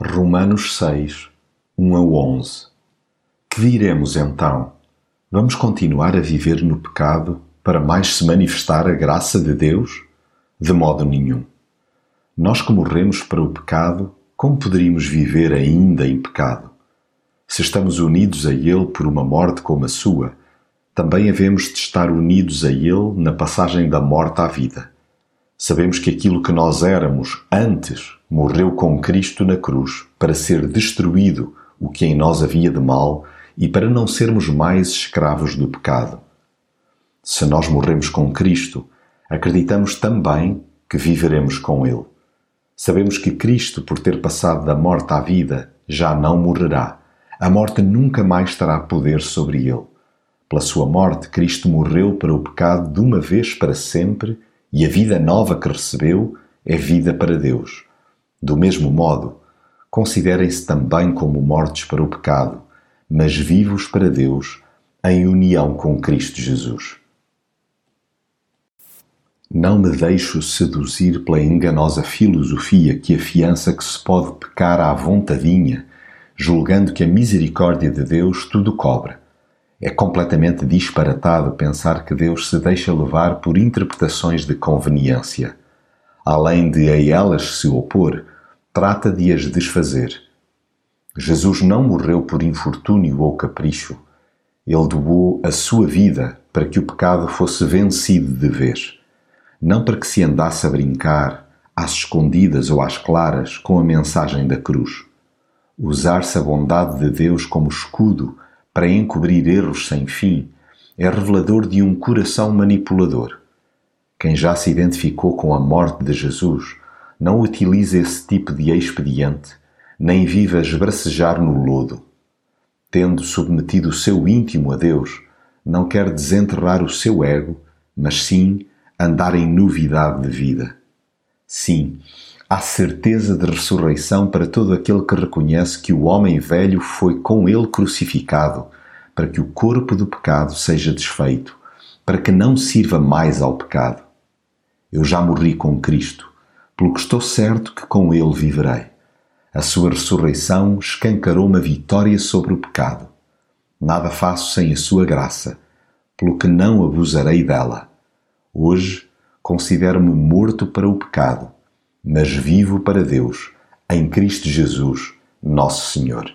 Romanos 6, 1 a 11 Que diremos então? Vamos continuar a viver no pecado para mais se manifestar a graça de Deus? De modo nenhum. Nós que morremos para o pecado, como poderíamos viver ainda em pecado? Se estamos unidos a Ele por uma morte como a sua, também havemos de estar unidos a Ele na passagem da morte à vida. Sabemos que aquilo que nós éramos antes morreu com Cristo na cruz para ser destruído o que em nós havia de mal e para não sermos mais escravos do pecado. Se nós morremos com Cristo, acreditamos também que viveremos com Ele. Sabemos que Cristo, por ter passado da morte à vida, já não morrerá. A morte nunca mais terá poder sobre ele. Pela sua morte, Cristo morreu para o pecado de uma vez para sempre e a vida nova que recebeu é vida para Deus. Do mesmo modo, considerem-se também como mortos para o pecado, mas vivos para Deus em união com Cristo Jesus. Não me deixo seduzir pela enganosa filosofia que afiança que se pode pecar à vontadinha, julgando que a misericórdia de Deus tudo cobra. É completamente disparatado pensar que Deus se deixa levar por interpretações de conveniência. Além de a elas se opor, trata de as desfazer. Jesus não morreu por infortúnio ou capricho. Ele doou a sua vida para que o pecado fosse vencido de vez. Não para que se andasse a brincar, às escondidas ou às claras, com a mensagem da cruz. Usar-se a bondade de Deus como escudo para encobrir erros sem fim é revelador de um coração manipulador. Quem já se identificou com a morte de Jesus não utiliza esse tipo de expediente, nem vive a esbracejar no lodo. Tendo submetido o seu íntimo a Deus, não quer desenterrar o seu ego, mas sim andar em novidade de vida. Sim, há certeza de ressurreição para todo aquele que reconhece que o homem velho foi com ele crucificado, para que o corpo do pecado seja desfeito, para que não sirva mais ao pecado. Eu já morri com Cristo, pelo que estou certo que com ele viverei. A sua ressurreição escancarou uma vitória sobre o pecado. Nada faço sem a sua graça, pelo que não abusarei dela. Hoje considero-me morto para o pecado mas vivo para Deus, em Cristo Jesus, nosso Senhor.